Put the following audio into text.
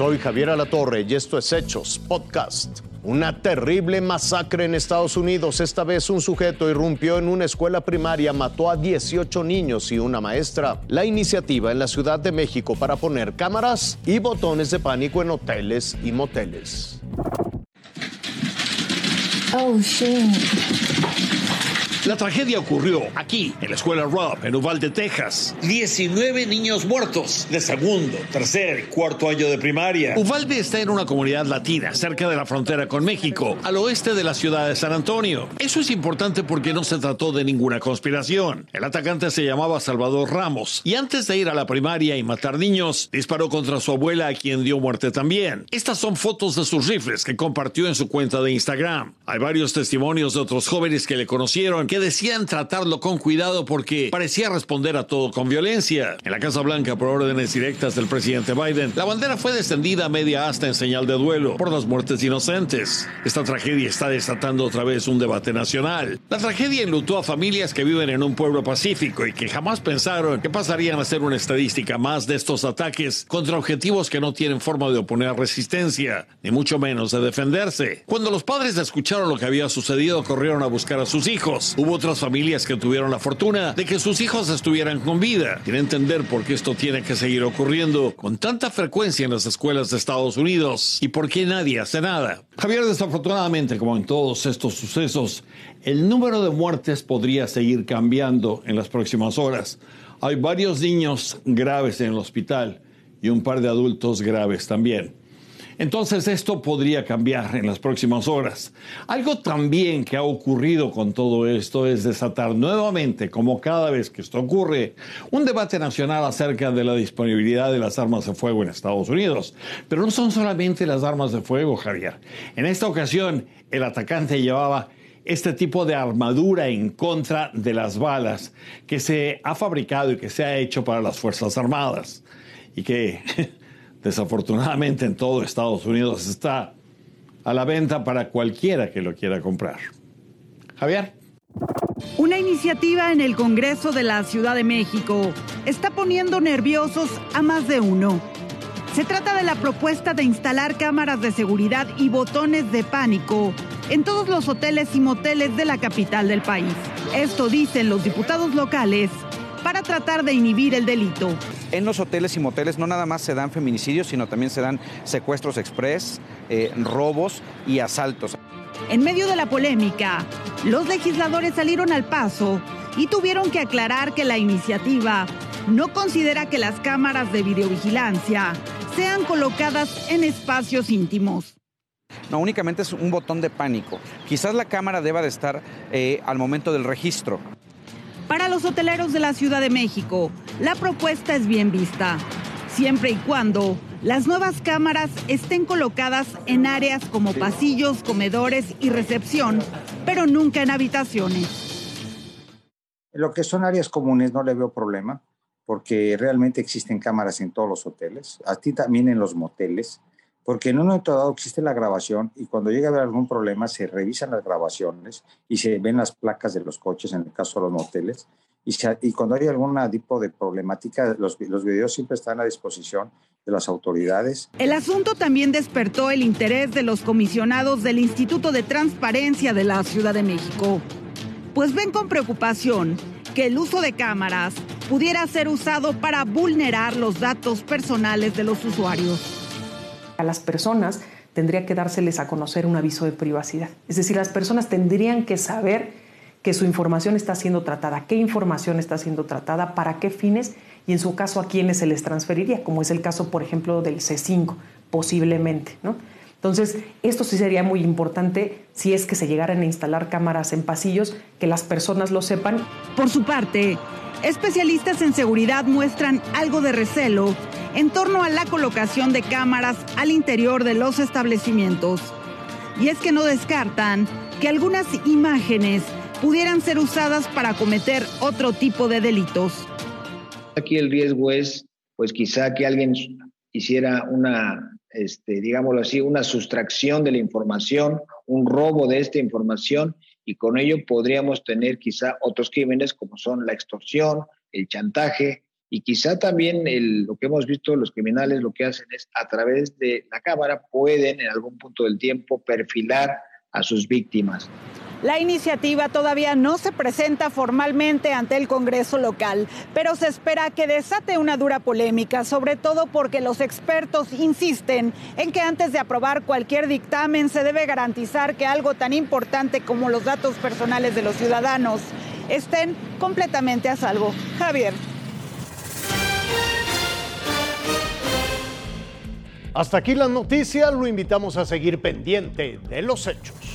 Soy Javier Alatorre y esto es Hechos Podcast. Una terrible masacre en Estados Unidos. Esta vez un sujeto irrumpió en una escuela primaria, mató a 18 niños y una maestra. La iniciativa en la Ciudad de México para poner cámaras y botones de pánico en hoteles y moteles. Oh, shit. La tragedia ocurrió aquí, en la escuela Rob, en Uvalde, Texas. 19 niños muertos de segundo, tercer y cuarto año de primaria. Uvalde está en una comunidad latina, cerca de la frontera con México, al oeste de la ciudad de San Antonio. Eso es importante porque no se trató de ninguna conspiración. El atacante se llamaba Salvador Ramos y antes de ir a la primaria y matar niños, disparó contra su abuela a quien dio muerte también. Estas son fotos de sus rifles que compartió en su cuenta de Instagram. Hay varios testimonios de otros jóvenes que le conocieron que decían tratarlo con cuidado porque parecía responder a todo con violencia. En la Casa Blanca, por órdenes directas del presidente Biden, la bandera fue descendida a media asta en señal de duelo por las muertes inocentes. Esta tragedia está desatando otra vez un debate nacional. La tragedia enlutó a familias que viven en un pueblo pacífico y que jamás pensaron que pasarían a ser una estadística más de estos ataques contra objetivos que no tienen forma de oponer resistencia, ni mucho menos de defenderse. Cuando los padres escucharon lo que había sucedido, corrieron a buscar a sus hijos. Hubo otras familias que tuvieron la fortuna de que sus hijos estuvieran con vida. Quiere entender por qué esto tiene que seguir ocurriendo con tanta frecuencia en las escuelas de Estados Unidos y por qué nadie hace nada. Javier, desafortunadamente, como en todos estos sucesos, el número de muertes podría seguir cambiando en las próximas horas. Hay varios niños graves en el hospital y un par de adultos graves también. Entonces esto podría cambiar en las próximas horas. Algo también que ha ocurrido con todo esto es desatar nuevamente, como cada vez que esto ocurre, un debate nacional acerca de la disponibilidad de las armas de fuego en Estados Unidos. Pero no son solamente las armas de fuego, Javier. En esta ocasión, el atacante llevaba este tipo de armadura en contra de las balas que se ha fabricado y que se ha hecho para las Fuerzas Armadas y que desafortunadamente en todo Estados Unidos está a la venta para cualquiera que lo quiera comprar. Javier. Una iniciativa en el Congreso de la Ciudad de México está poniendo nerviosos a más de uno. Se trata de la propuesta de instalar cámaras de seguridad y botones de pánico en todos los hoteles y moteles de la capital del país. Esto dicen los diputados locales para tratar de inhibir el delito. En los hoteles y moteles no nada más se dan feminicidios, sino también se dan secuestros express, eh, robos y asaltos. En medio de la polémica, los legisladores salieron al paso y tuvieron que aclarar que la iniciativa no considera que las cámaras de videovigilancia sean colocadas en espacios íntimos. No, únicamente es un botón de pánico. Quizás la cámara deba de estar eh, al momento del registro. Para los hoteleros de la Ciudad de México, la propuesta es bien vista, siempre y cuando las nuevas cámaras estén colocadas en áreas como pasillos, comedores y recepción, pero nunca en habitaciones. En lo que son áreas comunes no le veo problema, porque realmente existen cámaras en todos los hoteles, ti también en los moteles, porque en un momento dado existe la grabación y cuando llega a haber algún problema se revisan las grabaciones y se ven las placas de los coches, en el caso de los moteles, y, y cuando hay algún tipo de problemática, los, los videos siempre están a disposición de las autoridades. El asunto también despertó el interés de los comisionados del Instituto de Transparencia de la Ciudad de México, pues ven con preocupación que el uso de cámaras pudiera ser usado para vulnerar los datos personales de los usuarios a las personas tendría que dárseles a conocer un aviso de privacidad. Es decir, las personas tendrían que saber que su información está siendo tratada, qué información está siendo tratada, para qué fines y en su caso a quiénes se les transferiría, como es el caso, por ejemplo, del C5, posiblemente. ¿no? Entonces, esto sí sería muy importante si es que se llegaran a instalar cámaras en pasillos, que las personas lo sepan. Por su parte, especialistas en seguridad muestran algo de recelo en torno a la colocación de cámaras al interior de los establecimientos. Y es que no descartan que algunas imágenes pudieran ser usadas para cometer otro tipo de delitos. Aquí el riesgo es, pues quizá que alguien hiciera una, este, digámoslo así, una sustracción de la información, un robo de esta información y con ello podríamos tener quizá otros crímenes como son la extorsión, el chantaje, Y quizá también lo que hemos visto, los criminales lo que hacen es a través de la cámara pueden en algún punto del tiempo perfilar a sus víctimas. La iniciativa todavía no se presenta formalmente ante el Congreso local, pero se espera que desate una dura polémica, sobre todo porque los expertos insisten en que antes de aprobar cualquier dictamen se debe garantizar que algo tan importante como los datos personales de los ciudadanos estén completamente a salvo. Javier. Hasta aquí la noticia, lo invitamos a seguir pendiente de los hechos.